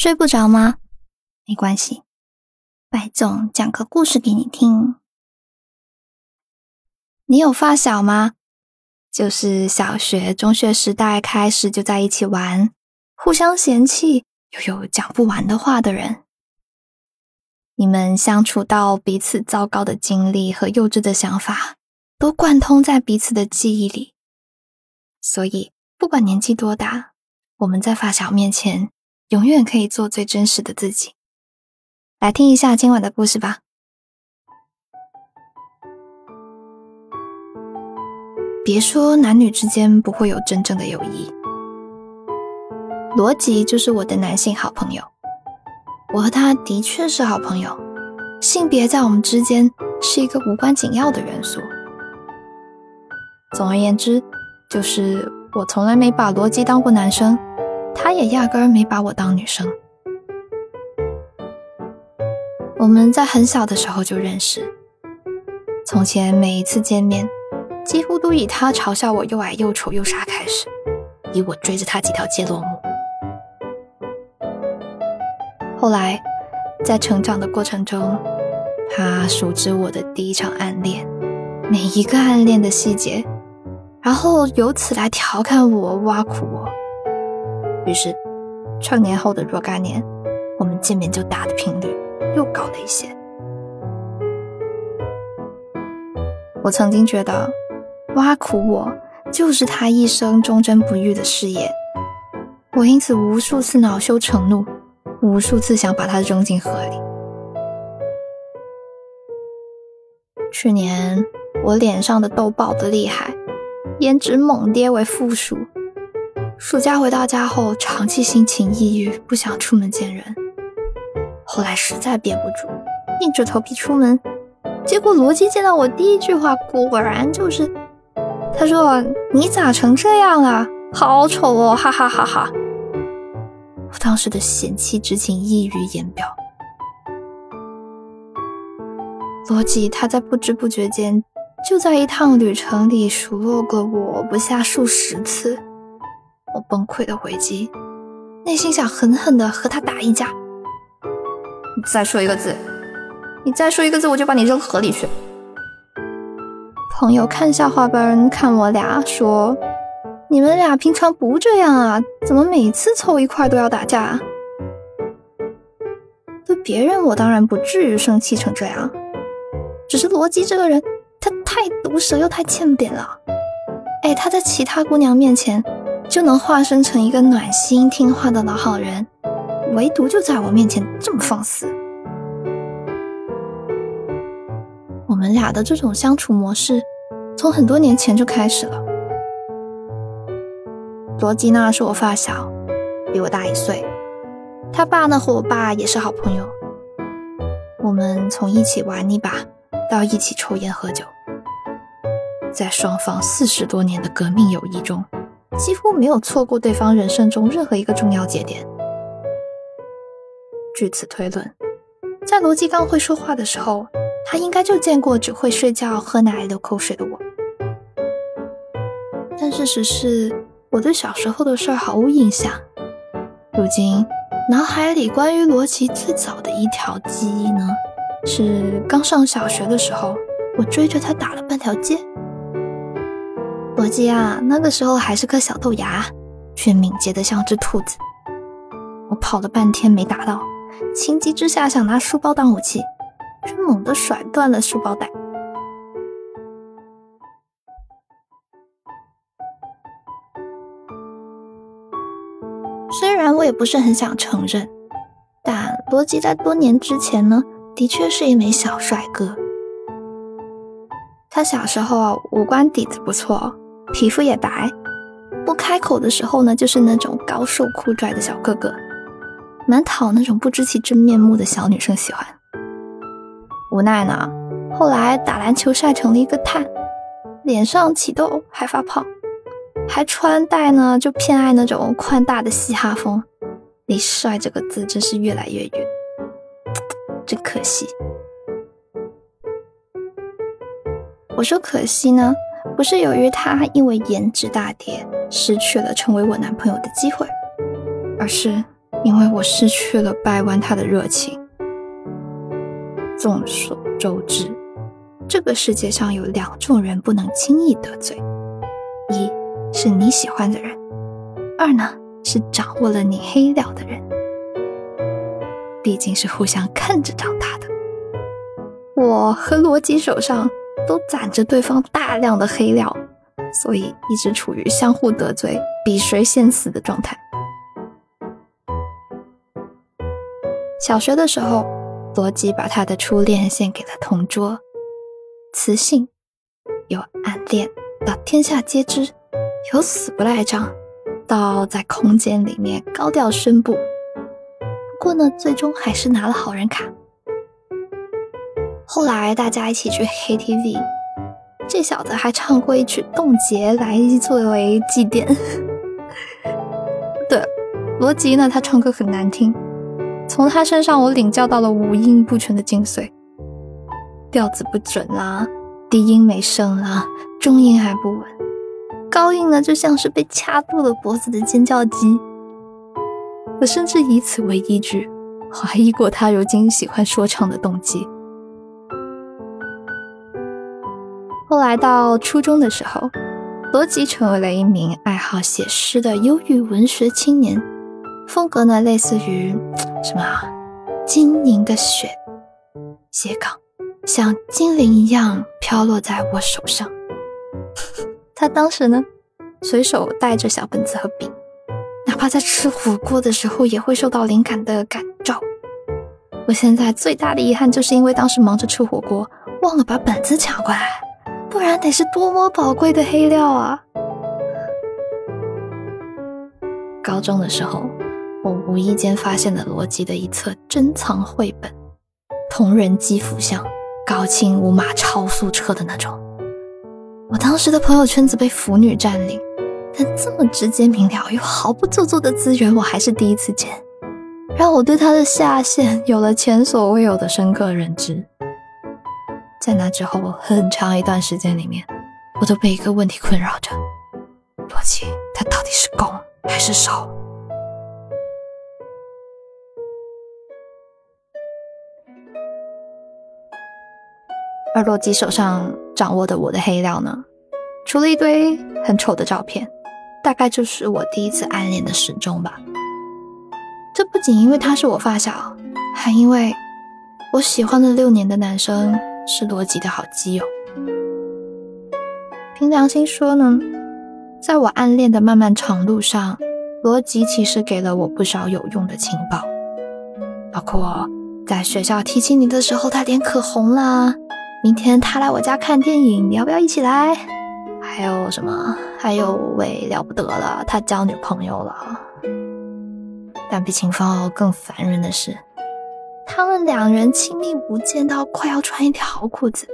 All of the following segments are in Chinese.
睡不着吗？没关系，白总讲个故事给你听。你有发小吗？就是小学、中学时代开始就在一起玩，互相嫌弃又有讲不完的话的人。你们相处到彼此糟糕的经历和幼稚的想法，都贯通在彼此的记忆里。所以，不管年纪多大，我们在发小面前。永远可以做最真实的自己。来听一下今晚的故事吧。别说男女之间不会有真正的友谊，罗辑就是我的男性好朋友。我和他的确是好朋友，性别在我们之间是一个无关紧要的元素。总而言之，就是我从来没把罗辑当过男生。他也压根儿没把我当女生。我们在很小的时候就认识。从前每一次见面，几乎都以他嘲笑我又矮又丑又傻开始，以我追着他几条街落幕。后来，在成长的过程中，他熟知我的第一场暗恋，每一个暗恋的细节，然后由此来调侃我、挖苦我。于是，成年后的若干年，我们见面就打的频率又高了一些。我曾经觉得，挖苦我就是他一生忠贞不渝的事业。我因此无数次恼羞成怒，无数次想把他扔进河里。去年我脸上的痘爆的厉害，颜值猛跌为负数。暑假回到家后，长期心情抑郁，不想出门见人。后来实在憋不住，硬着头皮出门。结果罗辑见到我第一句话，果然就是：“他说你咋成这样了？好丑哦！”哈哈哈哈。我当时的嫌弃之情溢于言表。罗辑他在不知不觉间，就在一趟旅程里数落过我不下数十次。我崩溃的回击，内心想狠狠的和他打一架。你再说一个字，你再说一个字，我就把你扔河里去。朋友看笑话般看我俩，说：“你们俩平常不这样啊？怎么每次凑一块都要打架？”对别人我当然不至于生气成这样，只是罗辑这个人，他太毒舌又太欠扁了。哎，他在其他姑娘面前。就能化身成一个暖心听话的老好人，唯独就在我面前这么放肆。我们俩的这种相处模式，从很多年前就开始了。罗吉娜是我发小，比我大一岁，他爸呢和我爸也是好朋友。我们从一起玩泥巴到一起抽烟喝酒，在双方四十多年的革命友谊中。几乎没有错过对方人生中任何一个重要节点。据此推论，在罗辑刚会说话的时候，他应该就见过只会睡觉、喝奶、流口水的我。但事实是，我对小时候的事毫无印象。如今，脑海里关于罗辑最早的一条记忆呢，是刚上小学的时候，我追着他打了半条街。罗辑啊，那个时候还是颗小豆芽，却敏捷的像只兔子。我跑了半天没打到，情急之下想拿书包当武器，却猛地甩断了书包带。虽然我也不是很想承认，但罗辑在多年之前呢，的确是一枚小帅哥。他小时候，五官底子不错。皮肤也白，不开口的时候呢，就是那种高瘦酷拽的小哥哥，蛮讨那种不知其真面目的小女生喜欢。无奈呢，后来打篮球晒成了一个炭，脸上起痘还发胖，还穿戴呢就偏爱那种宽大的嘻哈风，离帅这个字真是越来越远，真可惜。我说可惜呢。不是由于他因为颜值大跌失去了成为我男朋友的机会，而是因为我失去了掰弯他的热情。众所周知，这个世界上有两种人不能轻易得罪：一是你喜欢的人，二呢是掌握了你黑料的人。毕竟是互相看着长大的，我和罗辑手上都攒着对方大量的黑料，所以一直处于相互得罪、比谁先死的状态。小学的时候，罗辑把他的初恋献给了同桌，雌性，有暗恋到天下皆知，有死不赖账，到在空间里面高调宣布。不过呢，最终还是拿了好人卡。后来大家一起去 KTV，这小子还唱过一曲《冻结》来作为祭奠。对，罗辑呢，他唱歌很难听，从他身上我领教到了五音不全的精髓，调子不准啦，低音没声啦，中音还不稳，高音呢就像是被掐住了脖子的尖叫鸡。我甚至以此为依据，怀疑过他如今喜欢说唱的动机。后来到初中的时候，罗辑成为了一名爱好写诗的忧郁文学青年，风格呢类似于什么晶莹的雪，斜杠像精灵一样飘落在我手上。他当时呢，随手带着小本子和笔。哪怕在吃火锅的时候，也会受到灵感的感召。我现在最大的遗憾，就是因为当时忙着吃火锅，忘了把本子抢过来，不然得是多么宝贵的黑料啊！高中的时候，我无意间发现了罗辑的一册珍藏绘本，同人机幅像，高清无码超速车的那种。我当时的朋友圈子被腐女占领。但这么直接明了又毫不做作的资源，我还是第一次见，让我对他的下限有了前所未有的深刻认知。在那之后很长一段时间里面，我都被一个问题困扰着：洛基他到底是攻还是守？而洛基手上掌握的我的黑料呢？除了一堆很丑的照片。大概就是我第一次暗恋的时钟吧。这不仅因为他是我发小，还因为我喜欢了六年的男生是罗辑的好基友。凭良心说呢，在我暗恋的漫漫长路上，罗辑其实给了我不少有用的情报，包括在学校提起你的时候，他脸可红了。明天他来我家看电影，你要不要一起来？还有什么？还有位了不得了，他交女朋友了。但比情报更烦人的是，他们两人亲密无间到快要穿一条裤子。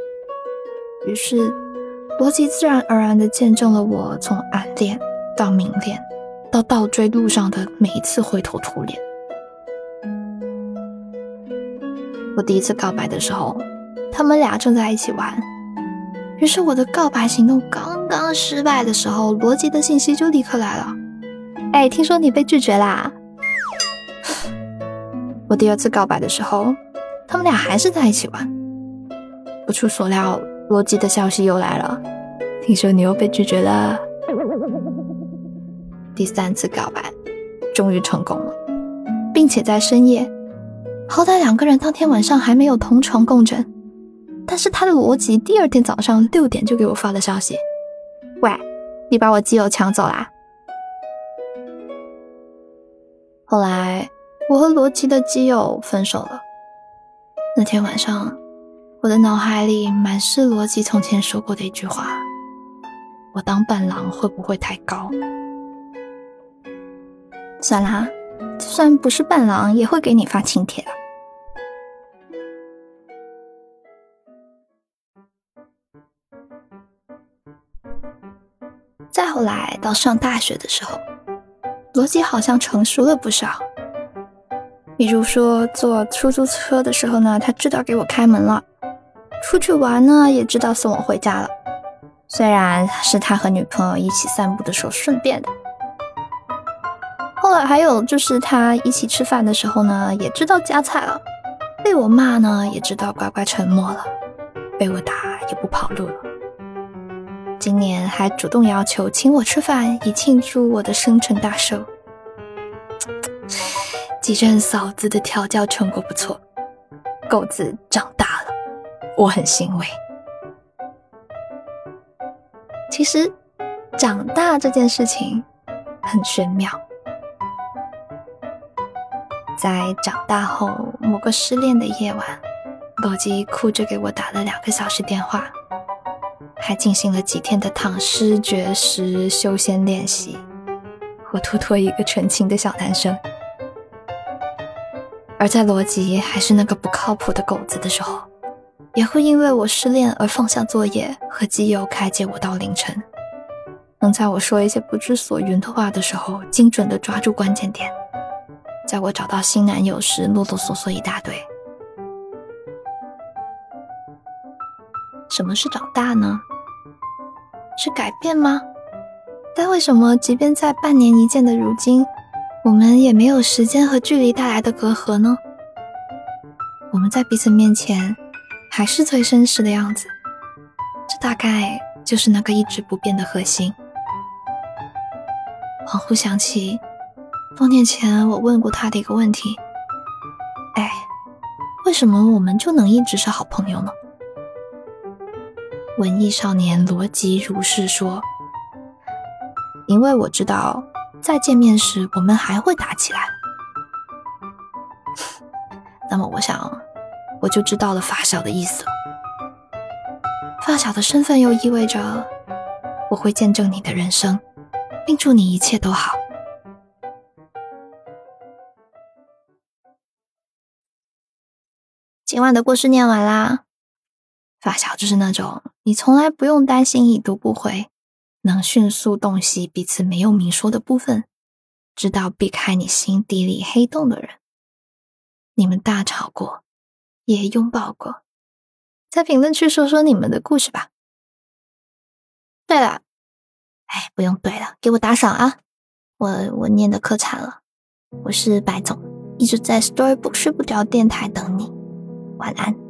于是，罗辑自然而然地见证了我从暗恋到明恋，到倒追路上的每一次灰头土脸。我第一次告白的时候，他们俩正在一起玩。于是我的告白行动刚刚失败的时候，罗辑的信息就立刻来了。哎，听说你被拒绝啦！我第二次告白的时候，他们俩还是在一起玩。不出所料，罗辑的消息又来了。听说你又被拒绝了。第三次告白终于成功了，并且在深夜。好歹两个人当天晚上还没有同床共枕。但是他的逻辑，第二天早上六点就给我发了消息：“喂，你把我基友抢走啦！”后来我和罗辑的基友分手了。那天晚上，我的脑海里满是罗辑从前说过的一句话：“我当伴郎会不会太高？”算啦，就算不是伴郎，也会给你发请帖的。再后来到上大学的时候，罗辑好像成熟了不少。比如说坐出租车的时候呢，他知道给我开门了；出去玩呢，也知道送我回家了。虽然是他和女朋友一起散步的时候顺便的。后来还有就是他一起吃饭的时候呢，也知道夹菜了，被我骂呢，也知道乖乖沉默了，被我打也不跑路了。今年还主动要求请我吃饭，以庆祝我的生辰大寿。几任嫂子的调教成果不错，狗子长大了，我很欣慰。其实，长大这件事情很玄妙。在长大后某个失恋的夜晚，罗辑哭着给我打了两个小时电话，还进行了几天的躺尸绝食修仙练习，活脱脱一个纯情的小男生。而在罗辑还是那个不靠谱的狗子的时候，也会因为我失恋而放下作业和基友开解我到凌晨，能在我说一些不知所云的话的时候，精准的抓住关键点。在我找到新男友时，啰啰嗦嗦一大堆。什么是长大呢？是改变吗？但为什么，即便在半年一见的如今，我们也没有时间和距离带来的隔阂呢？我们在彼此面前，还是最真实的样子。这大概就是那个一直不变的核心。恍惚想起。多年前，我问过他的一个问题：“哎，为什么我们就能一直是好朋友呢？”文艺少年逻辑如是说：“因为我知道，再见面时我们还会打起来。那么，我想，我就知道了发小的意思。发小的身份又意味着，我会见证你的人生，并祝你一切都好。”今晚的故事念完啦。发小就是那种你从来不用担心已读不回，能迅速洞悉彼此没有明说的部分，知道避开你心底里黑洞的人。你们大吵过，也拥抱过，在评论区说说你们的故事吧。对了，哎，不用对了，给我打赏啊！我我念的可惨了，我是白总，一直在 Storybook 睡不着电台等你。晚安。